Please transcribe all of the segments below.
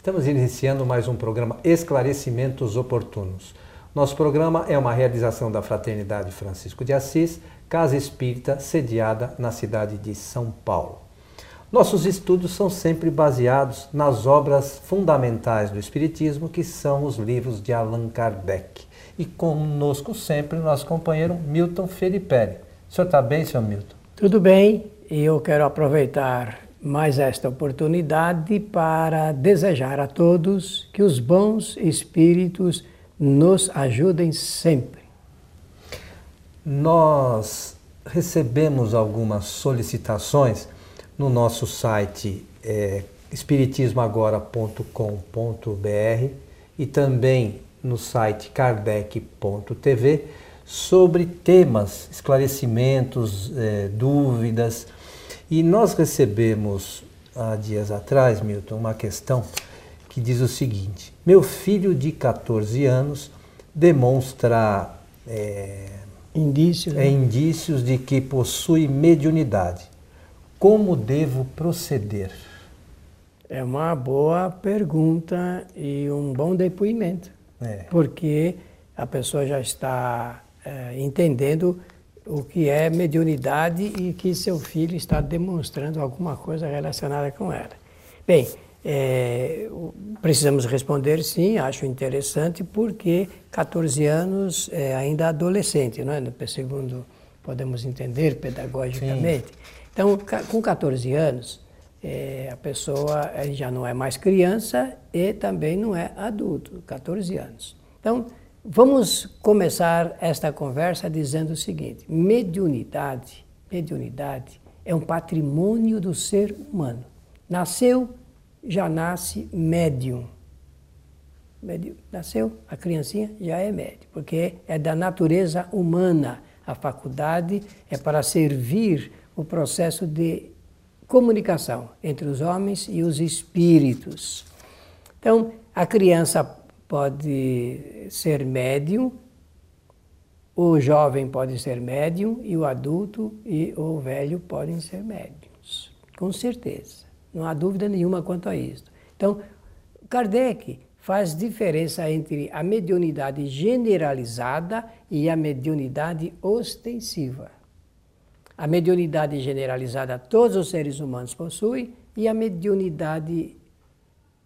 Estamos iniciando mais um programa Esclarecimentos Oportunos. Nosso programa é uma realização da Fraternidade Francisco de Assis, Casa Espírita, sediada na cidade de São Paulo. Nossos estudos são sempre baseados nas obras fundamentais do Espiritismo, que são os livros de Allan Kardec. E conosco sempre nosso companheiro Milton Felipe. O senhor está bem, senhor Milton? Tudo bem, e eu quero aproveitar mais esta oportunidade para desejar a todos que os bons espíritos nos ajudem sempre. Nós recebemos algumas solicitações no nosso site é, espiritismoagora.com.br e também no site kardec.tv sobre temas, esclarecimentos, é, dúvidas e nós recebemos há dias atrás, Milton, uma questão que diz o seguinte: Meu filho de 14 anos demonstra é, indícios, né? é, indícios de que possui mediunidade. Como devo proceder? É uma boa pergunta e um bom depoimento. É. Porque a pessoa já está é, entendendo o que é mediunidade e que seu filho está demonstrando alguma coisa relacionada com ela. Bem, é, precisamos responder sim, acho interessante, porque 14 anos é ainda adolescente, não é? Segundo podemos entender pedagogicamente. Sim. Então, com 14 anos, é, a pessoa já não é mais criança e também não é adulto, 14 anos. Então, Vamos começar esta conversa dizendo o seguinte: mediunidade, mediunidade é um patrimônio do ser humano. Nasceu, já nasce médium. Nasceu, a criancinha já é médium, porque é da natureza humana. A faculdade é para servir o processo de comunicação entre os homens e os espíritos. Então, a criança pode ser médium, o jovem pode ser médium e o adulto e o velho podem ser médiums, com certeza. Não há dúvida nenhuma quanto a isso. Então, Kardec faz diferença entre a mediunidade generalizada e a mediunidade ostensiva. A mediunidade generalizada todos os seres humanos possuem e a mediunidade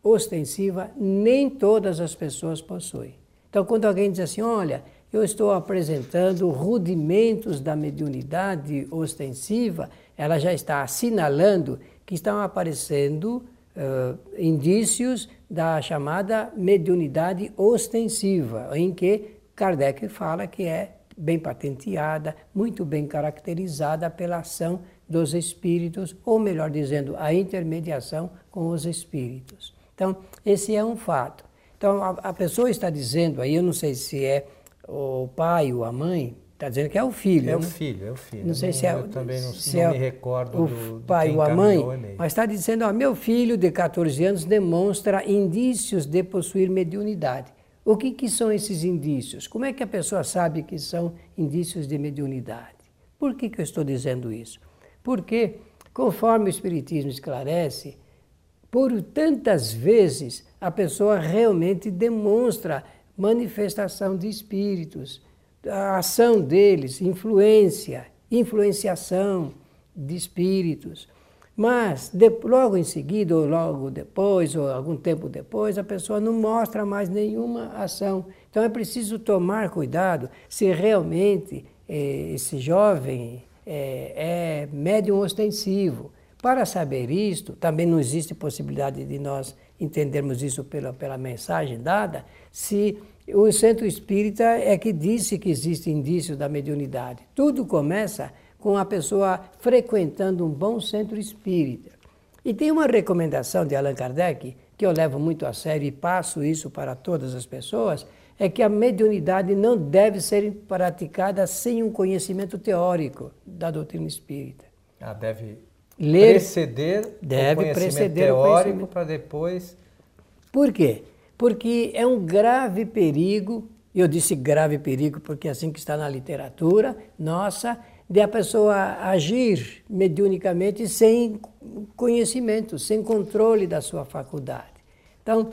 ostensiva nem todas as pessoas possuem. Então, quando alguém diz assim, olha, eu estou apresentando rudimentos da mediunidade ostensiva, ela já está assinalando que estão aparecendo uh, indícios da chamada mediunidade ostensiva, em que Kardec fala que é bem patenteada, muito bem caracterizada pela ação dos espíritos, ou melhor dizendo, a intermediação com os espíritos. Então, esse é um fato. Então, a, a pessoa está dizendo aí, eu não sei se é o pai ou a mãe, está dizendo que é o filho. É né? o filho, é o filho. Não sei se é eu também não, se não é me recordo o do, pai ou a mãe, mas está dizendo, ó, meu filho de 14 anos demonstra indícios de possuir mediunidade. O que, que são esses indícios? Como é que a pessoa sabe que são indícios de mediunidade? Por que, que eu estou dizendo isso? Porque, conforme o Espiritismo esclarece, por tantas vezes a pessoa realmente demonstra manifestação de espíritos, a ação deles, influência, influenciação de espíritos. Mas de, logo em seguida, ou logo depois, ou algum tempo depois, a pessoa não mostra mais nenhuma ação. Então é preciso tomar cuidado se realmente eh, esse jovem eh, é médium ostensivo. Para saber isto, também não existe possibilidade de nós entendermos isso pela, pela mensagem dada, se o centro espírita é que disse que existe indício da mediunidade. Tudo começa com a pessoa frequentando um bom centro espírita. E tem uma recomendação de Allan Kardec, que eu levo muito a sério e passo isso para todas as pessoas, é que a mediunidade não deve ser praticada sem um conhecimento teórico da doutrina espírita. Ah, deve ler, preceder deve o conhecimento teórico para depois. Por quê? Porque é um grave perigo, eu disse grave perigo porque é assim que está na literatura nossa, de a pessoa agir mediunicamente sem conhecimento, sem controle da sua faculdade. Então,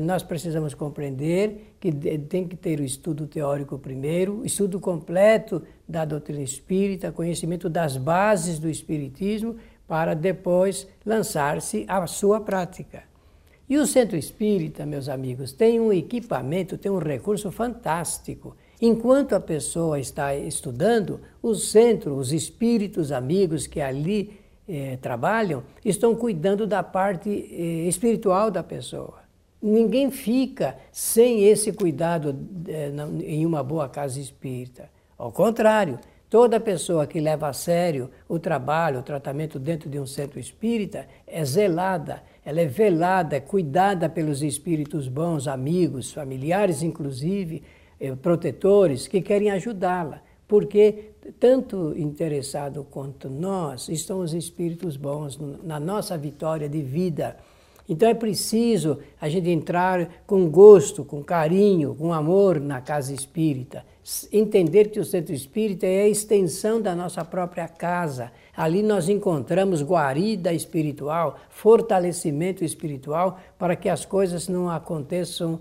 nós precisamos compreender que tem que ter o estudo teórico primeiro, estudo completo da doutrina espírita, conhecimento das bases do espiritismo, para depois lançar-se à sua prática. E o centro espírita, meus amigos, tem um equipamento, tem um recurso fantástico. Enquanto a pessoa está estudando, o centro, os espíritos amigos que ali eh, trabalham, estão cuidando da parte eh, espiritual da pessoa. Ninguém fica sem esse cuidado eh, em uma boa casa espírita. Ao contrário, toda pessoa que leva a sério o trabalho, o tratamento dentro de um centro espírita é zelada, ela é velada, é cuidada pelos espíritos bons, amigos, familiares inclusive, eh, protetores que querem ajudá-la, porque tanto interessado quanto nós estão os espíritos bons na nossa vitória de vida. Então é preciso a gente entrar com gosto, com carinho, com amor na casa espírita. Entender que o centro espírita é a extensão da nossa própria casa. Ali nós encontramos guarida espiritual, fortalecimento espiritual, para que as coisas não aconteçam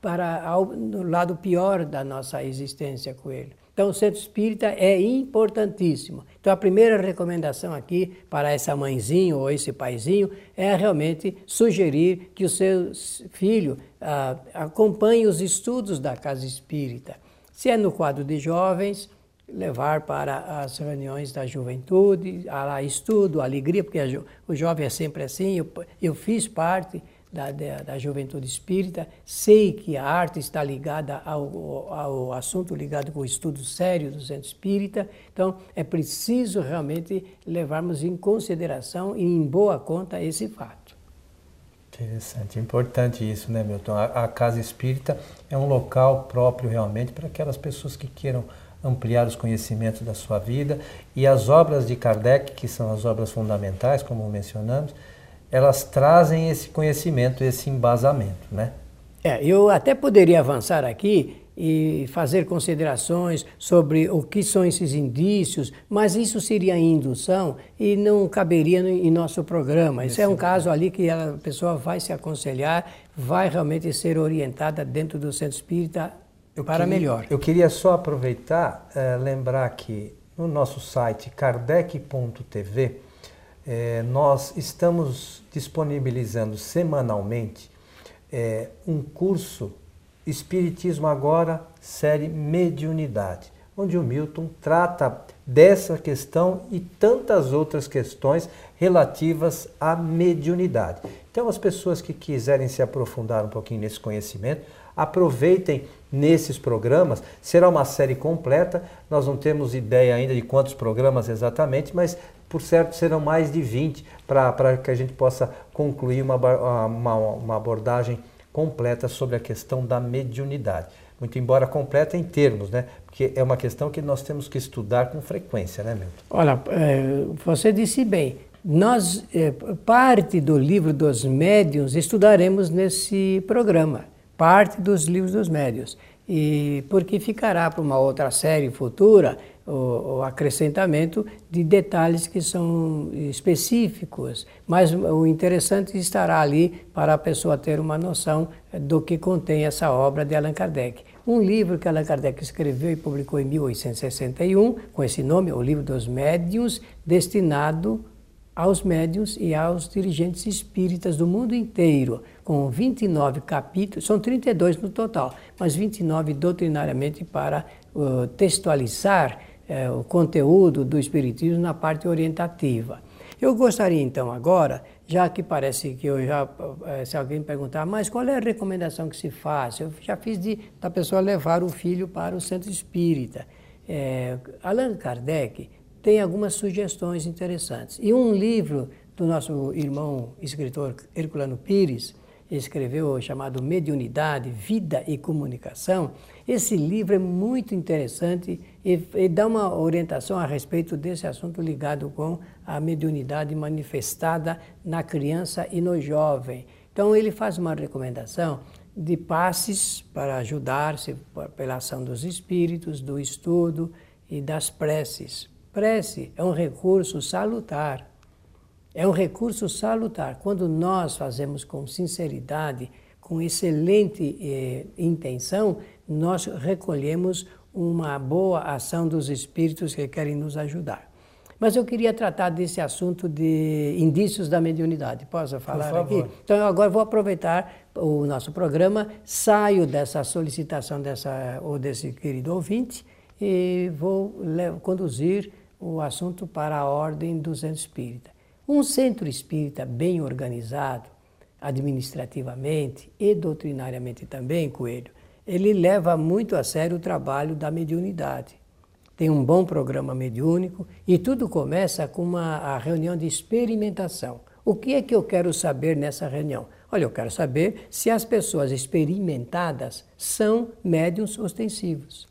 para ao, no lado pior da nossa existência com ele. Então, o centro espírita é importantíssimo. Então, a primeira recomendação aqui para essa mãezinha ou esse paizinho é realmente sugerir que o seu filho ah, acompanhe os estudos da casa espírita. Se é no quadro de jovens, levar para as reuniões da juventude, lá estudo, alegria, porque o jovem é sempre assim. Eu, eu fiz parte da, da, da, juventude espírita, sei que a arte está ligada ao, ao assunto ligado com o estudo sério do centro espírita, então é preciso realmente levarmos em consideração e em boa conta esse fato. Interessante, importante isso, né, Milton? A, a casa espírita é um local próprio realmente para aquelas pessoas que queiram ampliar os conhecimentos da sua vida e as obras de Kardec, que são as obras fundamentais, como mencionamos, elas trazem esse conhecimento, esse embasamento, né? É, eu até poderia avançar aqui e fazer considerações sobre o que são esses indícios, mas isso seria indução e não caberia no, em nosso programa. Isso é um caso ali que a pessoa vai se aconselhar, vai realmente ser orientada dentro do centro espírita eu para queria, melhor. Eu queria só aproveitar, é, lembrar que no nosso site kardec.tv é, nós estamos disponibilizando semanalmente é, um curso Espiritismo Agora, série Mediunidade, onde o Milton trata dessa questão e tantas outras questões relativas à mediunidade. Então, as pessoas que quiserem se aprofundar um pouquinho nesse conhecimento, aproveitem nesses programas. Será uma série completa, nós não temos ideia ainda de quantos programas exatamente, mas por certo serão mais de 20 para que a gente possa concluir uma, uma, uma abordagem completa sobre a questão da mediunidade. Muito embora completa em termos, né? Porque é uma questão que nós temos que estudar com frequência, né, Milton? Olha, é, você disse bem. Nós, é, parte do livro dos médiuns, estudaremos nesse programa. Parte dos livros dos médiuns. E porque ficará para uma outra série futura o, o, acrescentamento de detalhes que são específicos, mas o interessante estará ali para a pessoa ter uma noção do que contém essa obra de Allan Kardec. Um livro que Allan Kardec escreveu e publicou em 1861, com esse nome, O Livro dos Médiuns, destinado aos médiuns e aos dirigentes espíritas do mundo inteiro, com 29 capítulos, são 32 no total, mas 29 doutrinariamente para uh, textualizar é, o conteúdo do Espiritismo na parte orientativa. Eu gostaria então agora, já que parece que eu já, é, se alguém perguntar, mas qual é a recomendação que se faz? Eu já fiz de, da pessoa levar o filho para o centro espírita. É, Allan Kardec tem algumas sugestões interessantes. E um livro do nosso irmão escritor Herculano Pires, escreveu chamado Mediunidade, Vida e Comunicação. Esse livro é muito interessante e, e, dá uma orientação a respeito desse assunto ligado com a mediunidade manifestada na criança e no jovem. Então ele faz uma recomendação de passes para ajudar-se pela ação dos espíritos, do estudo e das preces. Prece é um recurso salutar É um recurso salutar. Quando nós fazemos com sinceridade, com excelente eh, intenção, nós recolhemos uma boa ação dos espíritos que querem nos ajudar. Mas eu queria tratar desse assunto de indícios da mediunidade. Posso falar aqui? Então, eu agora vou aproveitar o nosso programa, saio dessa solicitação dessa, ou desse querido ouvinte e vou conduzir o assunto para a ordem do centro espírita. Um centro espírita bem organizado, administrativamente e doutrinariamente também, Coelho, ele leva muito a sério o trabalho da mediunidade. Tem um bom programa mediúnico e tudo começa com uma reunião de experimentação. O que é que eu quero saber nessa reunião? Olha, eu quero saber se as pessoas experimentadas são médiums ostensivos.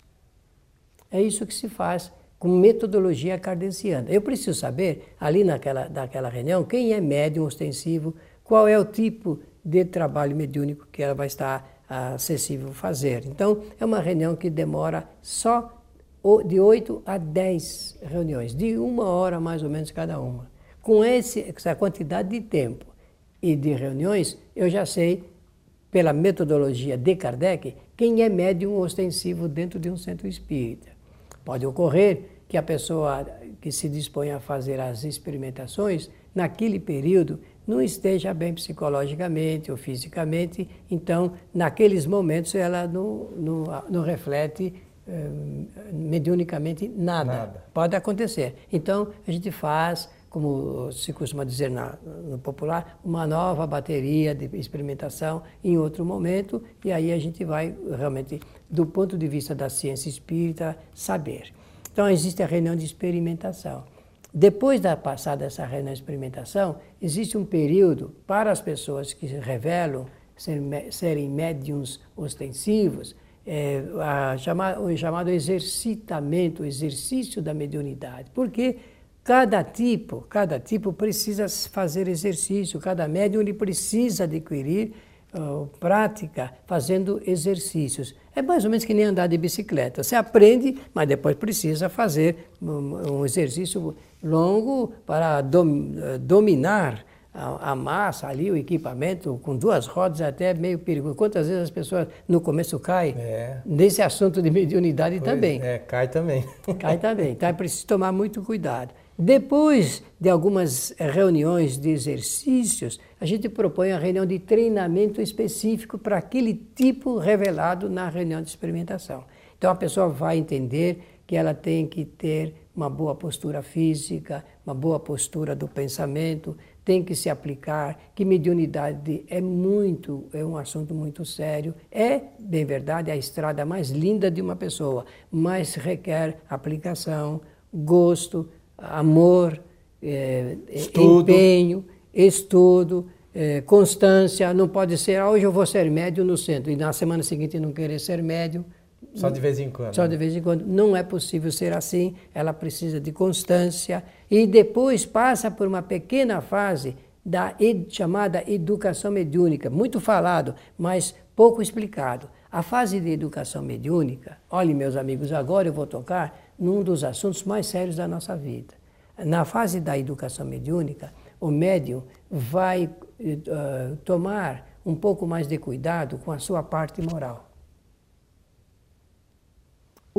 É isso que se faz com metodologia cardenciana. Eu preciso saber, ali naquela, naquela reunião, quem é médium ostensivo, qual é o tipo de trabalho mediúnico que ela vai estar acessível fazer. Então, é uma reunião que demora só de 8 a 10 reuniões, de uma hora mais ou menos cada uma. Com esse, essa quantidade de tempo e de reuniões, eu já sei, pela metodologia de Kardec, quem é médium ostensivo dentro de um centro espírita. Pode ocorrer que a pessoa que se dispõe a fazer as experimentações, naquele período, não esteja bem psicologicamente ou fisicamente, então, naqueles momentos, ela não, não, não reflete eh, mediunicamente nada. nada. Pode acontecer. Então, a gente faz, como se costuma dizer na, no popular, uma nova bateria de experimentação em outro momento, e aí a gente vai realmente, do ponto de vista da ciência espírita, saber. Então, existe a reunião de experimentação. Depois da passada essa reunião experimentação, existe um período para as pessoas que revelam serem médiums ostensivos, é, chama, o chamado exercitamento, o exercício da mediunidade. Porque cada tipo, cada tipo precisa fazer exercício, cada médium ele precisa adquirir uh, prática fazendo exercícios. É mais ou menos que nem andar de bicicleta. Você aprende, mas depois precisa fazer um, um exercício longo para dom, eh, dominar a, a, massa ali, o equipamento, com duas rodas é até meio perigoso. Quantas vezes as pessoas no começo caem é. nesse assunto de mediunidade pois também. É, cai também. Cai também. Então é preciso tomar muito cuidado. Depois de algumas reuniões de exercícios, a gente propõe a reunião de treinamento específico para aquele tipo revelado na reunião de experimentação. Então a pessoa vai entender que ela tem que ter uma boa postura física, uma boa postura do pensamento, tem que se aplicar, que mediunidade é muito, é um assunto muito sério. É, bem verdade, a estrada mais linda de uma pessoa, mas requer aplicação, gosto, amor, é, estudo. empenho, estudo, é, constância. Não pode ser, ah, hoje eu vou ser médio no centro e na semana seguinte não querer ser médio só de vez em quando. Só de vez em quando. Não é possível ser assim. Ela precisa de constância e depois passa por uma pequena fase da ed, chamada educação mediúnica, muito falado, mas pouco explicado. A fase de educação mediúnica, olhem meus amigos, agora eu vou tocar num dos assuntos mais sérios da nossa vida. Na fase da educação mediúnica, o médium vai uh, tomar um pouco mais de cuidado com a sua parte moral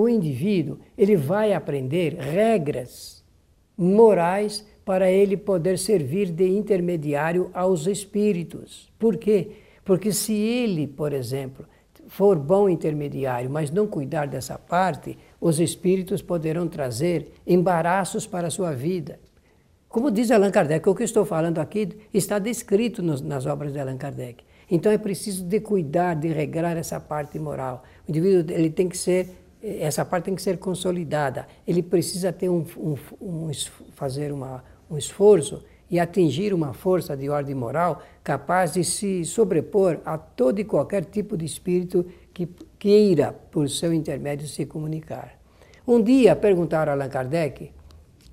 o indivíduo ele vai aprender regras morais para ele poder servir de intermediário aos espíritos. Por quê? Porque se ele, por exemplo, for bom intermediário, mas não cuidar dessa parte, os espíritos poderão trazer embaraços para a sua vida. Como diz Allan Kardec, o que estou falando aqui está descrito nos, nas obras de Allan Kardec. Então é preciso de cuidar, de regrar essa parte moral. O indivíduo ele tem que ser essa parte tem que ser consolidada. Ele precisa ter um, um, um, fazer uma, um esforço e atingir uma força de ordem moral capaz de se sobrepor a todo e qualquer tipo de espírito que queira, por seu intermédio, se comunicar. Um dia perguntaram a Allan Kardec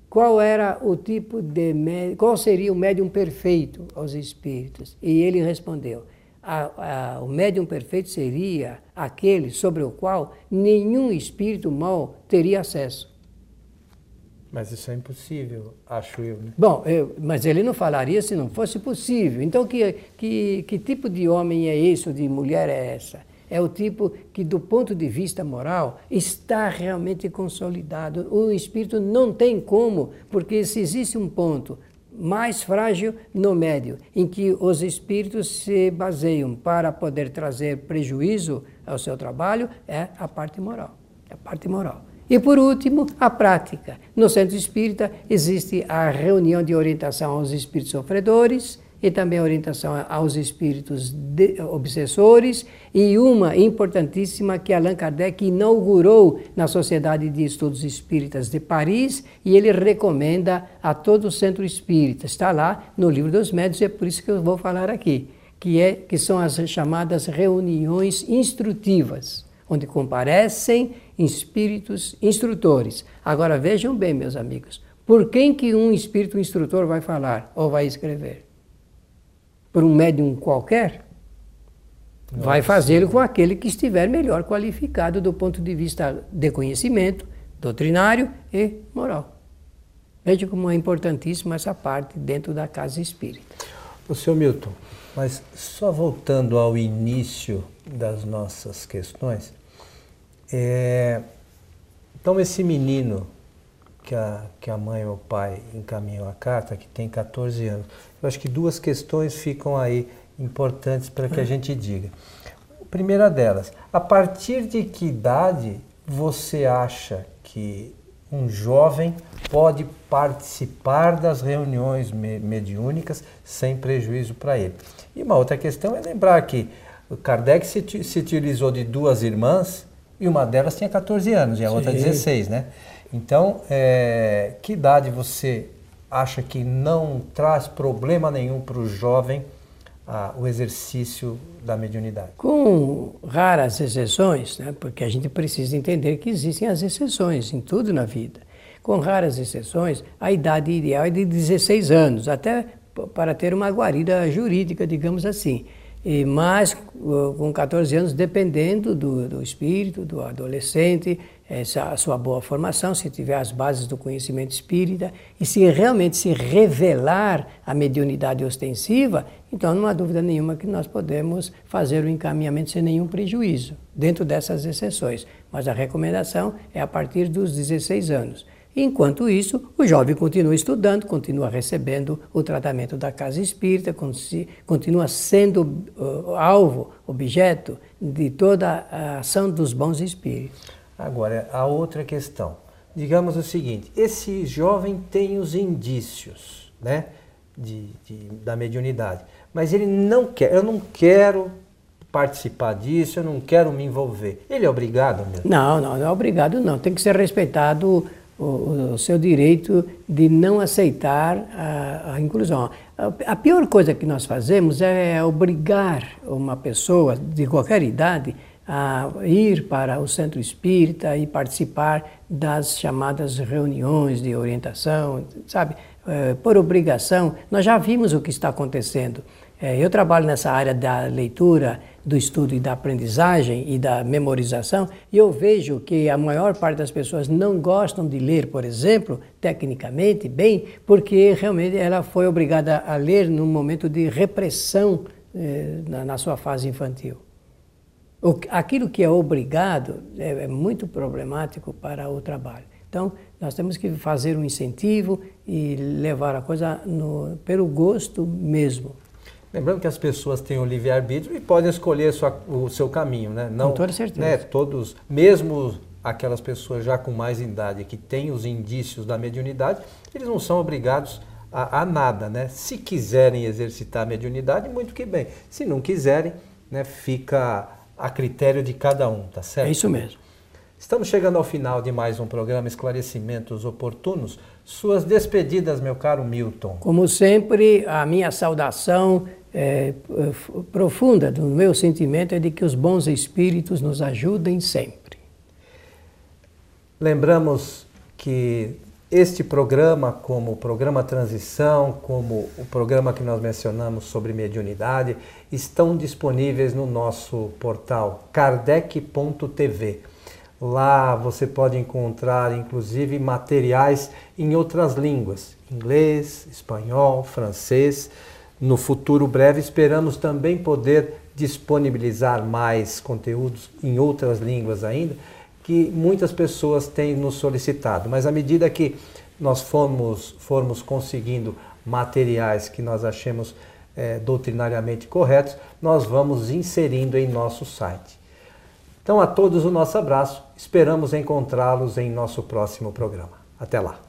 qual era o tipo de qual seria o médium perfeito aos espíritos, e ele respondeu: a, a, o médium perfeito seria aquele sobre o qual nenhum espírito mau teria acesso. Mas isso é impossível, acho eu. Né? Bom, eu, mas ele não falaria se não fosse possível. Então, que, que, que tipo de homem é esse ou de mulher é essa? É o tipo que, do ponto de vista moral, está realmente consolidado. O espírito não tem como, porque se existe um ponto mais frágil no médio, em que os espíritos se baseiam para poder trazer prejuízo ao seu trabalho, é a parte moral. É a parte moral. E por último, a prática. No centro espírita existe a reunião de orientação aos espíritos sofredores e também orientação aos espíritos obsessores e uma importantíssima que Allan Kardec inaugurou na Sociedade de Estudos Espíritas de Paris e ele recomenda a todo o centro espírita. Está lá no livro dos médios é por isso que eu vou falar aqui, que, é, que são as chamadas reuniões instrutivas onde comparecem espíritos instrutores. Agora vejam bem, meus amigos, por quem que um espírito instrutor vai falar ou vai escrever? Por um médium qualquer? Nossa. Vai fazê-lo com aquele que estiver melhor qualificado do ponto de vista de conhecimento, doutrinário e moral. Veja como é importantíssima essa parte dentro da casa espírita. O senhor Milton, mas só voltando ao início das nossas questões, é, então esse menino que a, que a mãe ou o pai encaminhou a carta, que tem 14 anos, eu acho que duas questões ficam aí importantes para que a gente diga. A primeira delas, a partir de que idade você acha que um jovem pode participar das reuniões mediúnicas sem prejuízo para ele. E uma outra questão é lembrar que Kardec se, se utilizou de duas irmãs e uma delas tinha 14 anos e a Sim. outra 16, né? Então, é, que idade você acha que não traz problema nenhum para o jovem ah, o exercício da mediunidade? Com raras exceções, né? porque a gente precisa entender que existem as exceções em tudo na vida. Com raras exceções, a idade ideal é de 16 anos, até para ter uma guarida jurídica, digamos assim. E, mas com 14 anos, dependendo do, do espírito, do adolescente, essa, a sua boa formação, se tiver as bases do conhecimento espírita, e se realmente se revelar a mediunidade ostensiva, então não há dúvida nenhuma que nós podemos fazer o encaminhamento sem nenhum prejuízo, dentro dessas exceções. Mas a recomendação é a partir dos 16 anos. Enquanto isso, o jovem continua estudando, continua recebendo o tratamento da casa espírita, continua sendo uh, alvo, objeto de toda a ação dos bons espíritos. Agora, a outra questão. Digamos o seguinte: esse jovem tem os indícios né, de, de, da mediunidade, mas ele não quer, eu não quero participar disso, eu não quero me envolver. Ele é obrigado mesmo? Não, não, não é obrigado, não. Tem que ser respeitado o, o seu direito de não aceitar a, a inclusão. A, a, pior coisa que nós fazemos é obrigar uma pessoa de qualquer idade a ir para o centro espírita e participar das chamadas reuniões de orientação, sabe? É, por obrigação, nós já vimos o que está acontecendo. É, eu trabalho nessa área da leitura do estudo e da aprendizagem e da memorização, e eu vejo que a maior parte das pessoas não gostam de ler, por exemplo, tecnicamente, bem, porque realmente ela foi obrigada a ler num momento de repressão eh, na, na, sua fase infantil. O, aquilo que é obrigado é, é muito problemático para o trabalho. Então, nós temos que fazer um incentivo e levar a coisa no, pelo gosto mesmo. Lembrando que as pessoas têm o livre-arbítrio e podem escolher sua, o seu caminho, né? Não, com toda certeza. Né, todos, mesmo aquelas pessoas já com mais idade que têm os indícios da mediunidade, eles não são obrigados a, a nada, né? Se quiserem exercitar a mediunidade, muito que bem. Se não quiserem, né, fica a critério de cada um, tá certo? É isso mesmo. Estamos chegando ao final de mais um programa Esclarecimentos Oportunos. Suas despedidas, meu caro Milton. Como sempre, a minha saudação é, profunda do meu sentimento é de que os bons espíritos nos ajudem sempre. Lembramos que este programa, como o programa Transição, como o programa que nós mencionamos sobre mediunidade, estão disponíveis no nosso portal kardec.tv. Lá você pode encontrar inclusive materiais em outras línguas, inglês, espanhol, francês. No futuro breve esperamos também poder disponibilizar mais conteúdos em outras línguas ainda, que muitas pessoas têm nos solicitado. Mas à medida que nós formos, formos conseguindo materiais que nós achemos é, doutrinariamente corretos, nós vamos inserindo em nosso site. Então, a todos o nosso abraço. Esperamos encontrá-los em nosso próximo programa. Até lá.